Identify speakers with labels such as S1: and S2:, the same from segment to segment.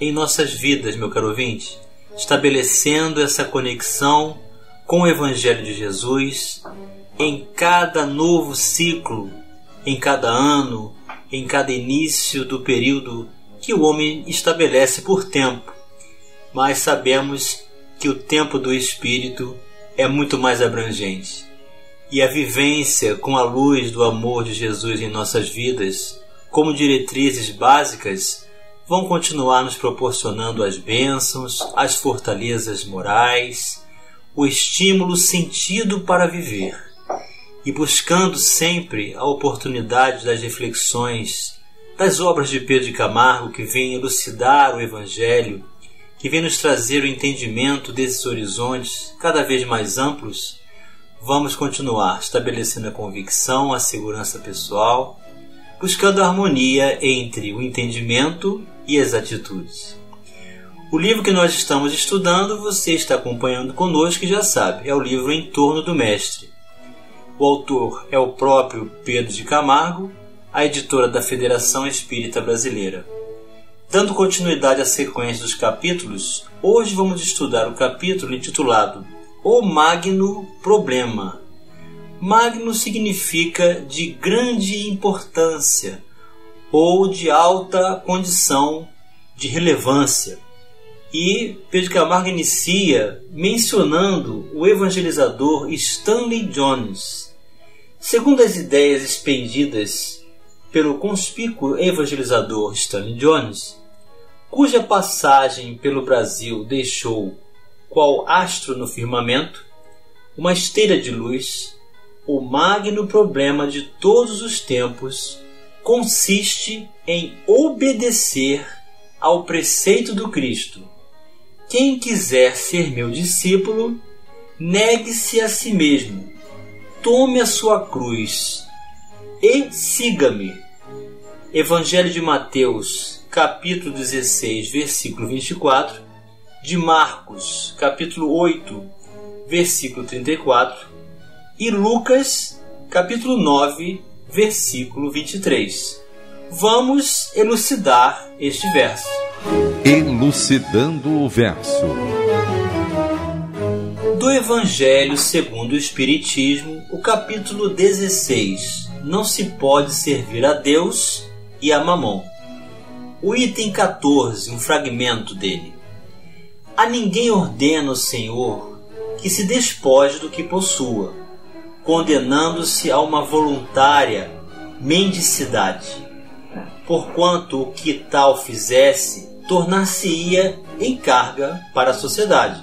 S1: em nossas vidas, meu caro ouvinte, estabelecendo essa conexão com o Evangelho de Jesus em cada novo ciclo, em cada ano, em cada início do período que o homem estabelece por tempo. Mas sabemos que o tempo do Espírito é muito mais abrangente. E a vivência com a luz do amor de Jesus em nossas vidas, como diretrizes básicas, vão continuar nos proporcionando as bênçãos, as fortalezas morais, o estímulo sentido para viver, e buscando sempre a oportunidade das reflexões, das obras de Pedro de Camargo que vêm elucidar o Evangelho, que vêm nos trazer o entendimento desses horizontes cada vez mais amplos, vamos continuar estabelecendo a convicção, a segurança pessoal, buscando a harmonia entre o entendimento e as atitudes. O livro que nós estamos estudando, você está acompanhando conosco e já sabe, é o livro Em Torno do Mestre. O autor é o próprio Pedro de Camargo, a editora da Federação Espírita Brasileira. Dando continuidade à sequência dos capítulos, hoje vamos estudar o capítulo intitulado O Magno Problema. Magno significa de grande importância ou de alta condição de relevância. E Pedro Camargo inicia mencionando o evangelizador Stanley Jones. Segundo as ideias expendidas pelo conspícuo evangelizador Stanley Jones, cuja passagem pelo Brasil deixou, qual astro no firmamento, uma esteira de luz, o magno problema de todos os tempos consiste em obedecer ao preceito do Cristo. Quem quiser ser meu discípulo, negue-se a si mesmo, tome a sua cruz e siga-me. Evangelho de Mateus, capítulo 16, versículo 24, de Marcos, capítulo 8, versículo 34, e Lucas, capítulo 9, versículo 23. Vamos elucidar este verso.
S2: Elucidando o verso.
S1: Do Evangelho segundo o Espiritismo, o capítulo 16. Não se pode servir a Deus e a Mamon. O item 14, um fragmento dele. A ninguém ordena o Senhor que se despoje do que possua, condenando-se a uma voluntária mendicidade. Porquanto o que tal fizesse tornar-se-ia em carga para a sociedade.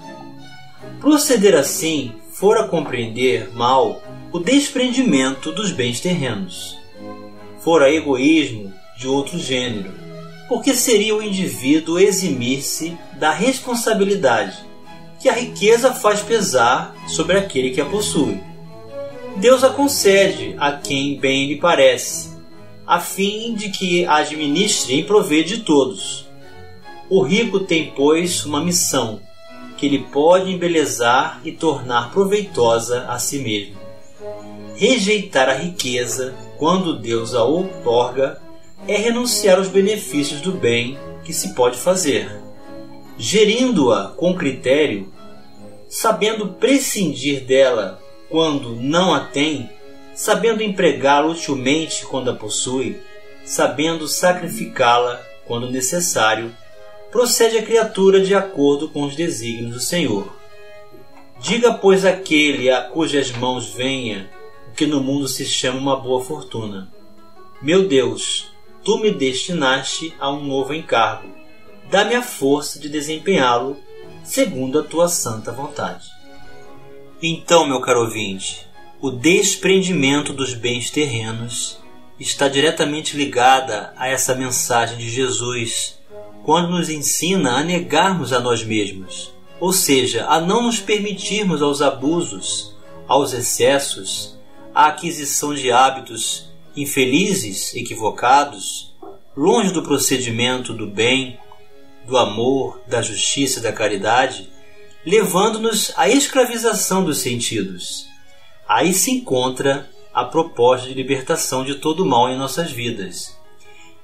S1: Proceder assim fora compreender mal o desprendimento dos bens terrenos. Fora egoísmo de outro gênero, porque seria o indivíduo eximir-se da responsabilidade que a riqueza faz pesar sobre aquele que a possui. Deus a concede a quem bem lhe parece, a fim de que administre em proveito de todos. O rico tem, pois, uma missão que ele pode embelezar e tornar proveitosa a si mesmo. Rejeitar a riqueza, quando Deus a outorga, é renunciar aos benefícios do bem que se pode fazer. Gerindo-a com critério, sabendo prescindir dela quando não a tem, sabendo empregá-la utilmente quando a possui, sabendo sacrificá-la quando necessário, procede a criatura de acordo com os desígnios do Senhor. Diga, pois, aquele a cujas mãos venha o que no mundo se chama uma boa fortuna: Meu Deus, tu me destinaste a um novo encargo. Dá-me a força de desempenhá-lo segundo a tua santa vontade. Então, meu caro ouvinte, o desprendimento dos bens terrenos está diretamente ligada a essa mensagem de Jesus, quando nos ensina a negarmos a nós mesmos, ou seja, a não nos permitirmos aos abusos, aos excessos, à aquisição de hábitos infelizes, equivocados, longe do procedimento do bem, do amor, da justiça e da caridade, levando-nos à escravização dos sentidos. Aí se encontra a proposta de libertação de todo o mal em nossas vidas.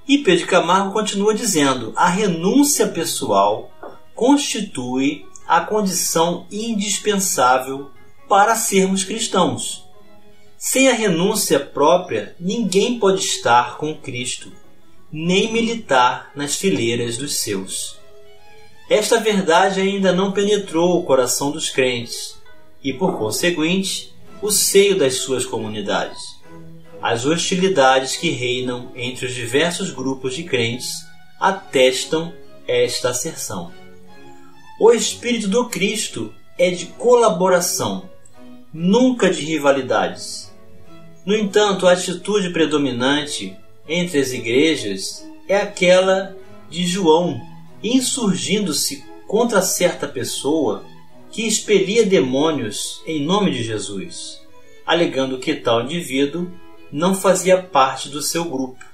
S1: E Pedro Camargo continua dizendo: a renúncia pessoal constitui a condição indispensável para sermos cristãos. Sem a renúncia própria, ninguém pode estar com Cristo, nem militar nas fileiras dos seus. Esta verdade ainda não penetrou o coração dos crentes e, por conseguinte, o seio das suas comunidades as hostilidades que reinam entre os diversos grupos de crentes atestam esta asserção. O espírito do Cristo é de colaboração, nunca de rivalidades. No entanto, a atitude predominante entre as igrejas é aquela de João, insurgindo-se contra certa pessoa que expelia demônios em nome de Jesus, alegando que tal indivíduo não fazia parte do seu grupo.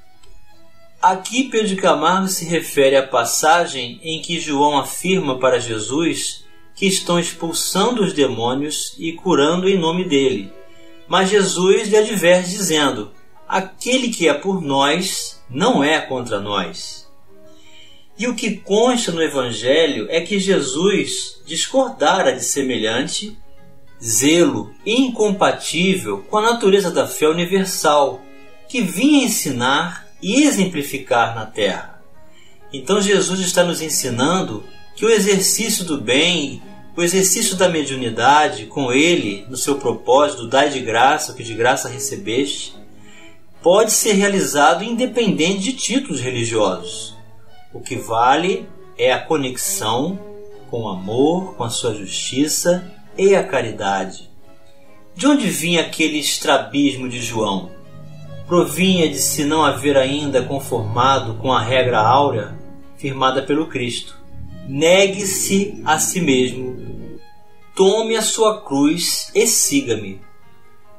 S1: Aqui Pedro Camargo se refere à passagem em que João afirma para Jesus que estão expulsando os demônios e curando em nome dele. Mas Jesus lhe adverte dizendo: Aquele que é por nós não é contra nós. E o que consta no Evangelho é que Jesus discordara de semelhante zelo incompatível com a natureza da fé universal, que vinha ensinar e exemplificar na terra. Então Jesus está nos ensinando que o exercício do bem, o exercício da mediunidade, com ele, no seu propósito, dai de graça o que de graça recebeste, pode ser realizado independente de títulos religiosos. O que vale é a conexão com o amor, com a sua justiça e a caridade. De onde vinha aquele estrabismo de João? Provinha de se não haver ainda conformado com a regra áurea firmada pelo Cristo. Negue-se a si mesmo, tome a sua cruz e siga-me.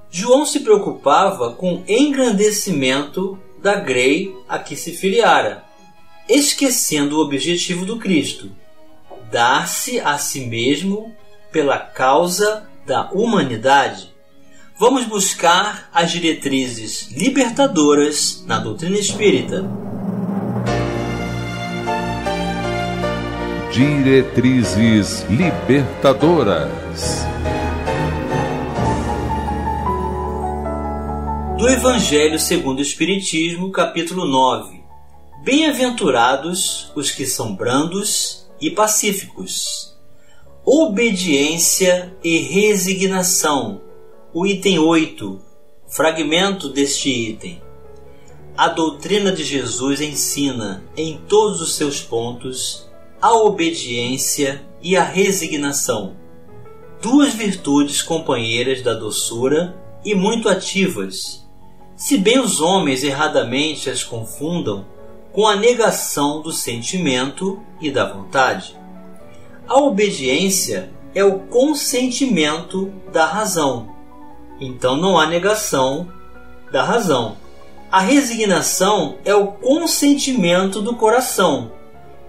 S1: João se preocupava com o engrandecimento da grei a que se filiara, esquecendo o objetivo do Cristo, dar-se a si mesmo pela causa da humanidade, vamos buscar as diretrizes libertadoras na doutrina espírita.
S2: Diretrizes libertadoras.
S1: Do Evangelho segundo o Espiritismo, capítulo 9. Bem-aventurados os que são brandos e pacíficos obediência e resignação. O item 8, fragmento deste item. A doutrina de Jesus ensina, em todos os seus pontos, a obediência e a resignação, duas virtudes companheiras da doçura e muito ativas, se bem os homens erradamente as confundam com a negação do sentimento e da vontade. A obediência é o consentimento da razão. Então não há negação da razão. A resignação é o consentimento do coração.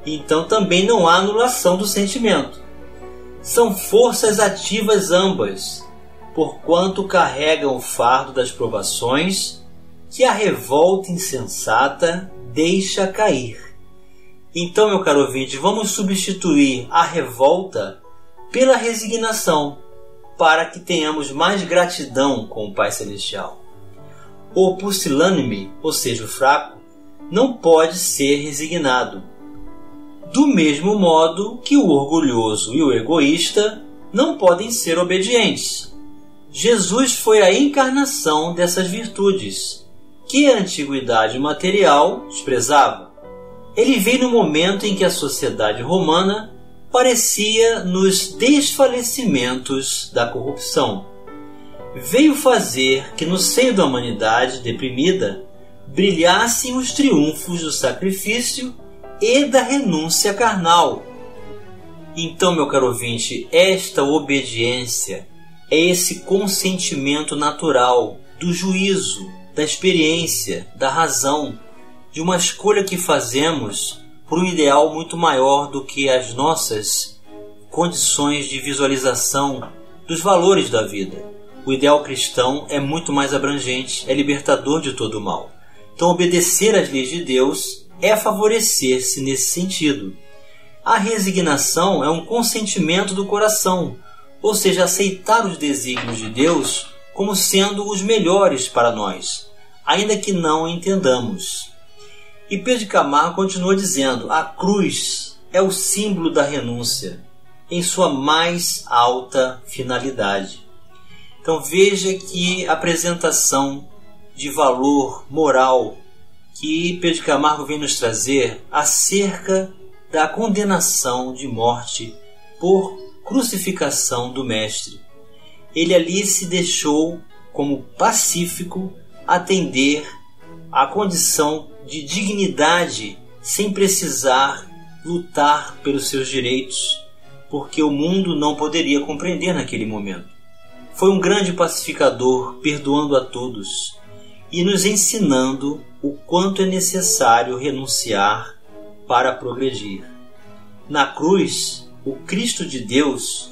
S1: Então também não há anulação do sentimento. São forças ativas ambas, porquanto carregam o fardo das provações que a revolta insensata deixa cair. Então, meu caro ouvinte, vamos substituir a revolta pela resignação, para que tenhamos mais gratidão com o Pai Celestial. O pusilânime, ou seja, o fraco, não pode ser resignado. Do mesmo modo que o orgulhoso e o egoísta não podem ser obedientes. Jesus foi a encarnação dessas virtudes, que a antiguidade material desprezava. Ele veio no momento em que a sociedade romana parecia nos desfalecimentos da corrupção. Veio fazer que no seio da humanidade deprimida brilhassem os triunfos do sacrifício e da renúncia carnal. Então, meu caro ouvinte, esta obediência é esse consentimento natural do juízo, da experiência, da razão, de uma escolha que fazemos por um ideal muito maior do que as nossas condições de visualização dos valores da vida. O ideal cristão é muito mais abrangente, é libertador de todo o mal. Então, obedecer às leis de Deus é favorecer-se nesse sentido. A resignação é um consentimento do coração, ou seja, aceitar os desígnios de Deus como sendo os melhores para nós, ainda que não entendamos. E Pedro Camargo continua dizendo: a cruz é o símbolo da renúncia, em sua mais alta finalidade. Então veja que apresentação de valor moral que Pedro Camargo vem nos trazer acerca da condenação de morte por crucificação do Mestre. Ele ali se deixou, como pacífico, atender à condição de dignidade sem precisar lutar pelos seus direitos, porque o mundo não poderia compreender naquele momento. Foi um grande pacificador, perdoando a todos e nos ensinando o quanto é necessário renunciar para progredir. Na cruz, o Cristo de Deus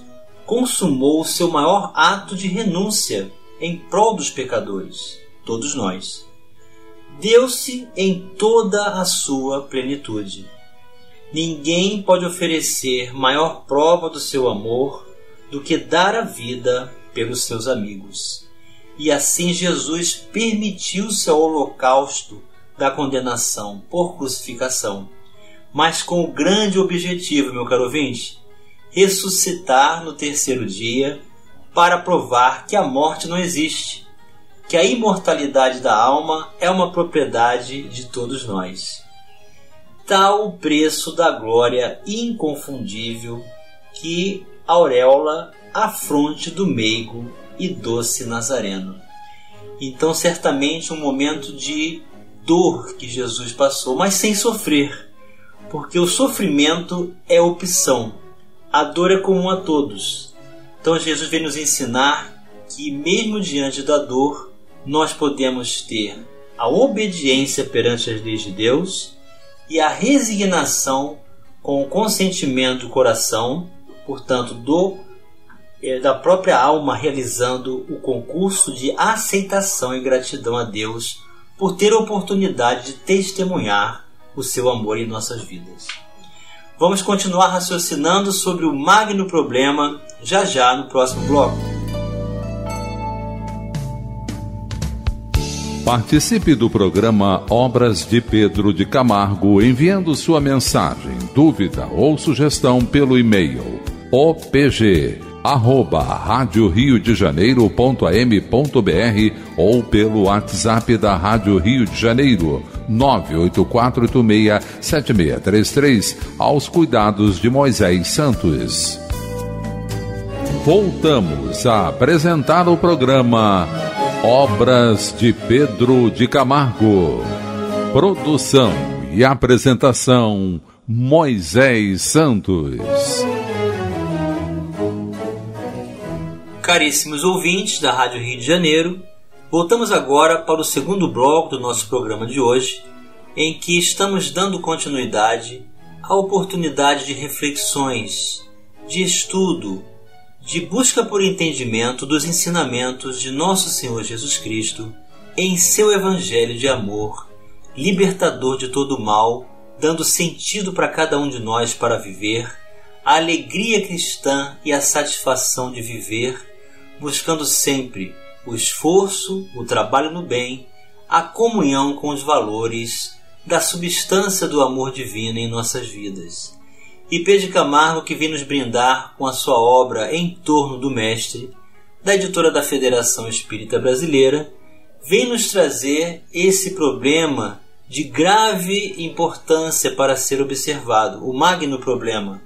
S1: consumou o seu maior ato de renúncia em prol dos pecadores, todos nós. Deu-se em toda a sua plenitude. Ninguém pode oferecer maior prova do seu amor do que dar a vida pelos seus amigos. E assim Jesus permitiu-se ao holocausto da condenação por crucificação mas com o grande objetivo, meu caro ouvinte, ressuscitar no terceiro dia para provar que a morte não existe, que a imortalidade da alma é uma propriedade de todos nós. Tal o preço da glória inconfundível que auréola a fronte do meigo e doce Nazareno. Então, certamente, um momento de dor que Jesus passou, mas sem sofrer porque o sofrimento é opção, a dor é comum a todos. Então Jesus vem nos ensinar que, mesmo diante da dor, nós podemos ter a obediência perante as leis de Deus e a resignação com o consentimento do coração, portanto, do eh, da própria alma realizando o concurso de aceitação e gratidão a Deus por ter a oportunidade de testemunhar o seu amor em nossas vidas. Vamos continuar raciocinando sobre o magno problema já já no próximo bloco.
S2: Participe do programa Obras de Pedro de Camargo enviando sua mensagem, dúvida ou sugestão pelo e-mail opg arroba rádio Rio de Janeiro.am.br ou pelo WhatsApp da Rádio Rio de Janeiro 984867633 aos cuidados de Moisés Santos. Voltamos a apresentar o programa Obras de Pedro de Camargo. Produção e apresentação Moisés Santos.
S1: Caríssimos ouvintes da Rádio Rio de Janeiro, voltamos agora para o segundo bloco do nosso programa de hoje, em que estamos dando continuidade à oportunidade de reflexões, de estudo, de busca por entendimento dos ensinamentos de Nosso Senhor Jesus Cristo em seu Evangelho de amor, libertador de todo mal, dando sentido para cada um de nós para viver, a alegria cristã e a satisfação de viver buscando sempre o esforço, o trabalho no bem, a comunhão com os valores da substância do amor divino em nossas vidas. E Pedro Camargo, que vem nos brindar com a sua obra Em Torno do Mestre, da editora da Federação Espírita Brasileira, vem nos trazer esse problema de grave importância para ser observado, o magno problema,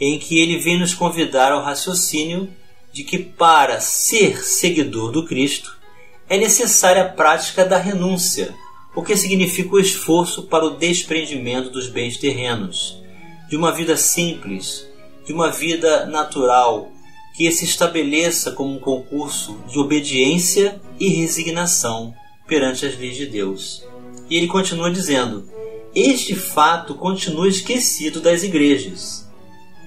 S1: em que ele vem nos convidar ao raciocínio de que para ser seguidor do Cristo é necessária a prática da renúncia, o que significa o esforço para o desprendimento dos bens terrenos, de uma vida simples, de uma vida natural, que se estabeleça como um concurso de obediência e resignação perante as leis de Deus. E ele continua dizendo: Este fato continua esquecido das igrejas.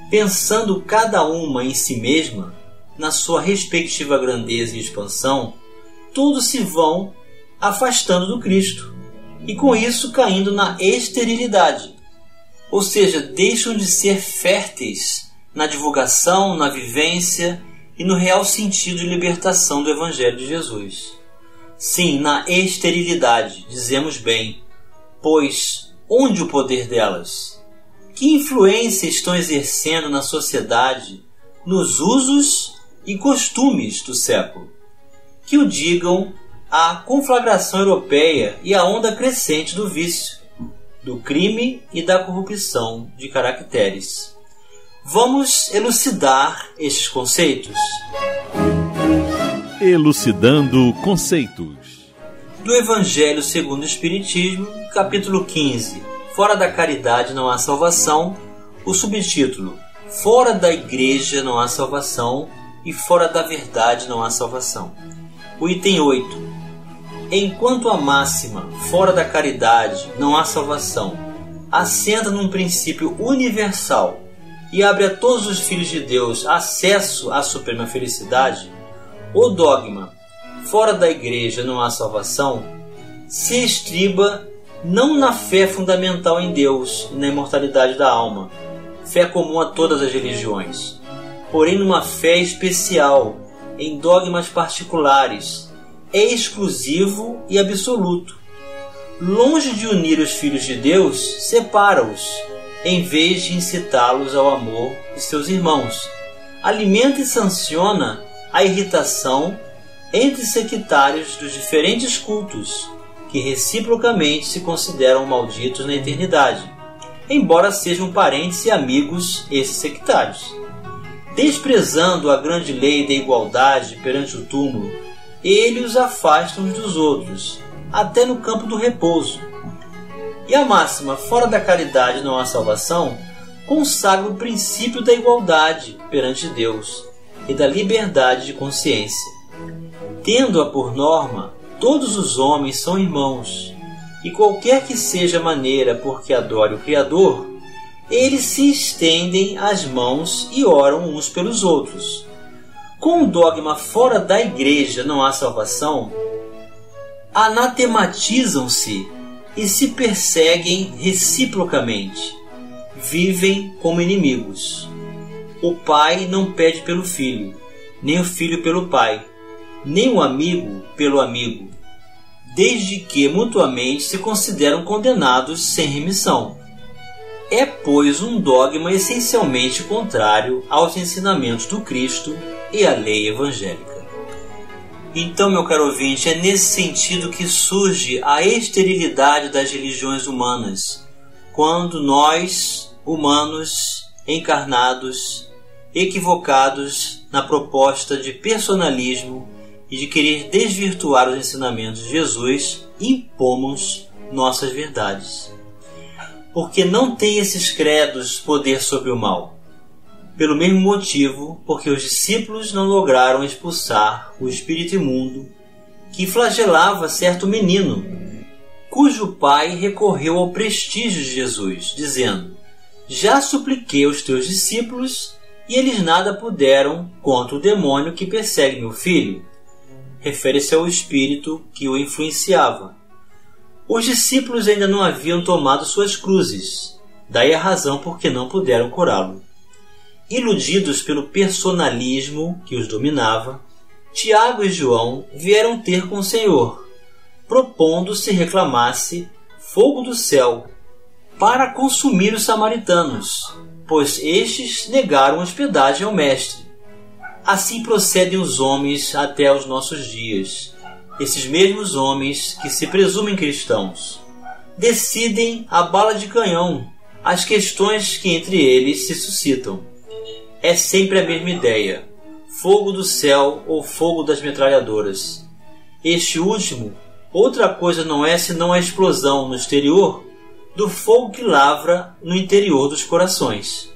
S1: Pensando cada uma em si mesma, na sua respectiva grandeza e expansão, todos se vão afastando do Cristo e com isso caindo na esterilidade, ou seja, deixam de ser férteis na divulgação, na vivência e no real sentido de libertação do Evangelho de Jesus. Sim, na esterilidade, dizemos bem, pois onde o poder delas? Que influência estão exercendo na sociedade, nos usos e costumes do século? Que o digam a conflagração europeia e a onda crescente do vício, do crime e da corrupção de caracteres. Vamos elucidar estes conceitos.
S2: Elucidando conceitos.
S1: Do Evangelho segundo o Espiritismo, capítulo 15. Fora da caridade não há salvação. O subtítulo: Fora da igreja não há salvação e fora da verdade não há salvação. O item 8. Enquanto a máxima fora da caridade não há salvação assenta num princípio universal e abre a todos os filhos de Deus acesso à suprema felicidade, o dogma fora da igreja não há salvação se estriba não na fé fundamental em Deus e na imortalidade da alma, fé comum a todas as religiões, porém numa fé especial em dogmas particulares, exclusivo e absoluto. Longe de unir os filhos de Deus, separa-os em vez de incitá-los ao amor de seus irmãos. Alimenta e sanciona a irritação entre sectários dos diferentes cultos, que reciprocamente se consideram malditos na eternidade, embora sejam parentes e amigos esses sectários. Desprezando a grande lei da igualdade perante o túmulo, ele os afasta uns dos outros, até no campo do repouso, e a máxima fora da caridade não há salvação consagra o princípio da igualdade perante Deus e da liberdade de consciência. Tendo-a por norma, todos os homens são irmãos, e qualquer que seja a maneira por que adore o Criador, eles se estendem as mãos e oram uns pelos outros. Com o dogma fora da igreja não há salvação, anatematizam-se e se perseguem reciprocamente. Vivem como inimigos. O pai não pede pelo filho, nem o filho pelo pai, nem o amigo pelo amigo, desde que mutuamente se consideram condenados sem remissão. É, pois, um dogma essencialmente contrário aos ensinamentos do Cristo e à lei evangélica. Então, meu caro ouvinte, é nesse sentido que surge a esterilidade das religiões humanas, quando nós, humanos, encarnados, equivocados na proposta de personalismo e de querer desvirtuar os ensinamentos de Jesus, impomos nossas verdades. Porque não tem esses credos poder sobre o mal pelo mesmo motivo porque os discípulos não lograram expulsar o espírito imundo que flagelava certo menino, cujo pai recorreu ao prestígio de Jesus, dizendo: Já supliquei aos teus discípulos e eles nada puderam contra o demônio que persegue meu filho. Refere-se ao espírito que o influenciava. Os discípulos ainda não haviam tomado suas cruzes, daí a razão por que não puderam curá-lo. Iludidos pelo personalismo que os dominava, Tiago e João vieram ter com o Senhor, propondo se reclamasse fogo do céu para consumir os samaritanos, pois estes negaram hospedagem ao Mestre. Assim procedem os homens até os nossos dias. Esses mesmos homens que se presumem cristãos decidem a bala de canhão as questões que entre eles se suscitam é sempre a mesma ideia: fogo do céu ou fogo das metralhadoras. Este último outra coisa não é senão a explosão no exterior do fogo que lavra no interior dos corações.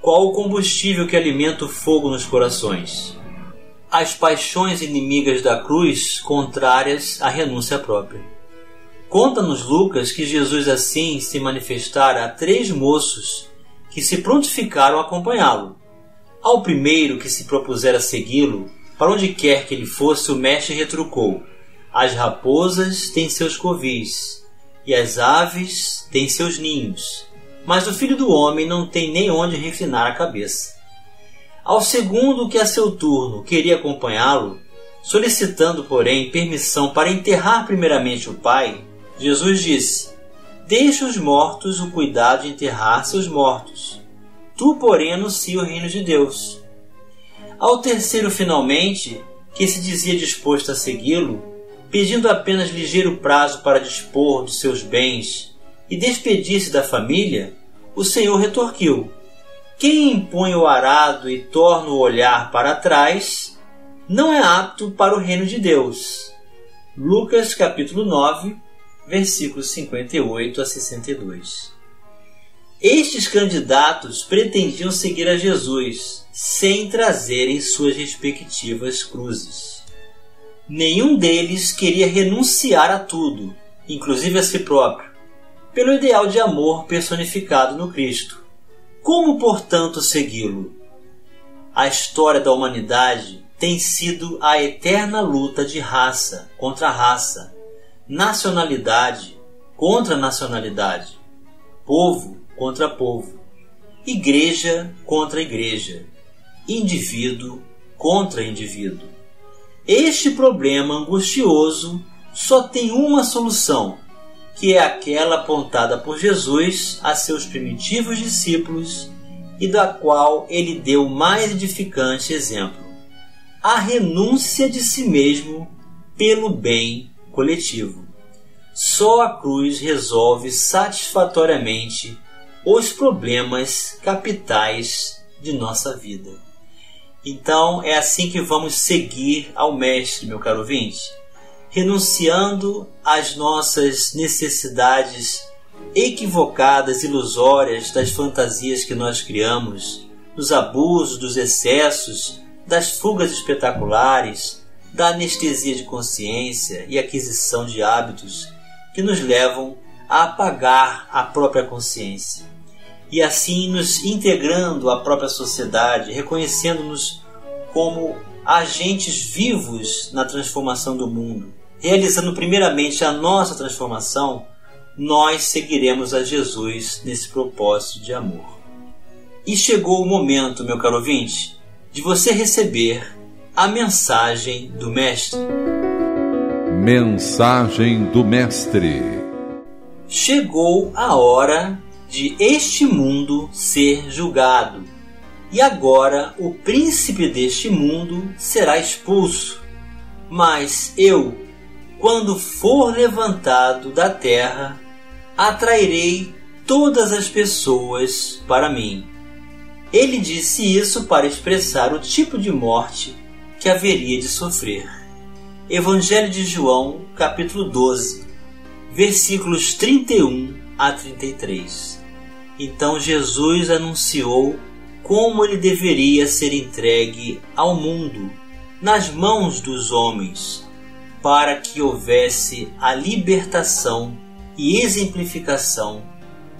S1: Qual o combustível que alimenta o fogo nos corações? As paixões inimigas da cruz, contrárias à renúncia própria. Conta-nos Lucas que Jesus assim se manifestara a três moços que se prontificaram a acompanhá-lo. Ao primeiro que se propusera segui-lo, para onde quer que ele fosse, o mestre retrucou: As raposas têm seus covis, e as aves têm seus ninhos, mas o filho do homem não tem nem onde reclinar a cabeça. Ao segundo que a seu turno queria acompanhá-lo, solicitando, porém, permissão para enterrar primeiramente o pai, Jesus disse: Deixa os mortos o cuidado de enterrar seus mortos. Tu, porém, anuncia o reino de Deus. Ao terceiro, finalmente, que se dizia disposto a segui-lo, pedindo apenas ligeiro prazo para dispor dos seus bens e despedir-se da família, o Senhor retorquiu: Quem impõe o arado e torna o olhar para trás, não é apto para o reino de Deus. Lucas capítulo 9, versículos 58 a 62. Estes candidatos pretendiam seguir a Jesus sem trazerem suas respectivas cruzes. Nenhum deles queria renunciar a tudo, inclusive a si próprio, pelo ideal de amor personificado no Cristo. Como, portanto, segui-lo? A história da humanidade tem sido a eterna luta de raça contra raça, nacionalidade contra nacionalidade, povo contra povo, igreja contra igreja, indivíduo contra indivíduo. Este problema angustioso só tem uma solução, que é aquela apontada por Jesus a seus primitivos discípulos e da qual ele deu o mais edificante exemplo: a renúncia de si mesmo pelo bem coletivo. Só a cruz resolve satisfatoriamente os problemas capitais de nossa vida. Então é assim que vamos seguir ao Mestre, meu caro ouvinte, renunciando às nossas necessidades equivocadas, ilusórias das fantasias que nós criamos, dos abusos, dos excessos, das fugas espetaculares, da anestesia de consciência e aquisição de hábitos que nos levam a apagar a própria consciência e assim nos integrando à própria sociedade, reconhecendo-nos como agentes vivos na transformação do mundo. Realizando primeiramente a nossa transformação, nós seguiremos a Jesus nesse propósito de amor. E chegou o momento, meu caro ouvinte, de você receber a mensagem do Mestre.
S2: Mensagem do Mestre.
S1: Chegou a hora de este mundo ser julgado. E agora o príncipe deste mundo será expulso. Mas eu, quando for levantado da terra, atrairei todas as pessoas para mim. Ele disse isso para expressar o tipo de morte que haveria de sofrer. Evangelho de João, capítulo 12, versículos 31 a 33. Então Jesus anunciou como ele deveria ser entregue ao mundo, nas mãos dos homens, para que houvesse a libertação e exemplificação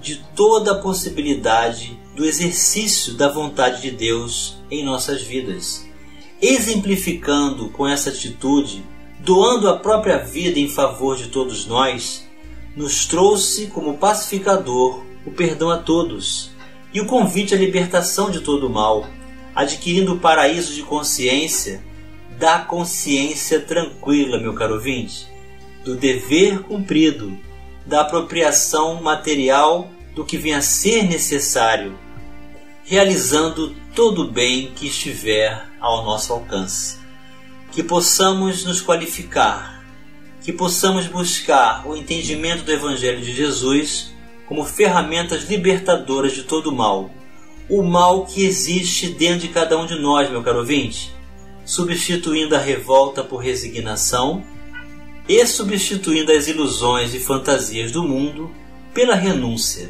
S1: de toda a possibilidade do exercício da vontade de Deus em nossas vidas, exemplificando com essa atitude, doando a própria vida em favor de todos nós, nos trouxe como pacificador o perdão a todos e o convite à libertação de todo o mal, adquirindo o paraíso de consciência da consciência tranquila, meu caro ouvinte, do dever cumprido, da apropriação material do que venha a ser necessário, realizando todo o bem que estiver ao nosso alcance. Que possamos nos qualificar, que possamos buscar o entendimento do Evangelho de Jesus como ferramentas libertadoras de todo o mal. O mal que existe dentro de cada um de nós, meu caro ouvinte, substituindo a revolta por resignação, e substituindo as ilusões e fantasias do mundo pela renúncia.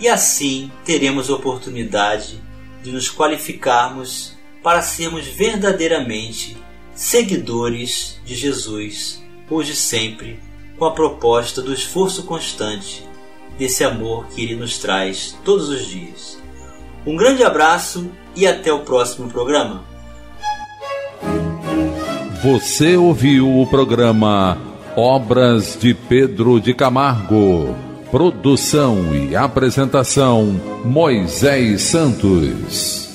S1: E assim teremos oportunidade de nos qualificarmos para sermos verdadeiramente seguidores de Jesus, hoje e sempre, com a proposta do esforço constante desse amor que Ele nos traz todos os dias. Um grande abraço e até o próximo programa.
S2: Você ouviu o programa Obras de Pedro de Camargo. Produção e apresentação Moisés Santos.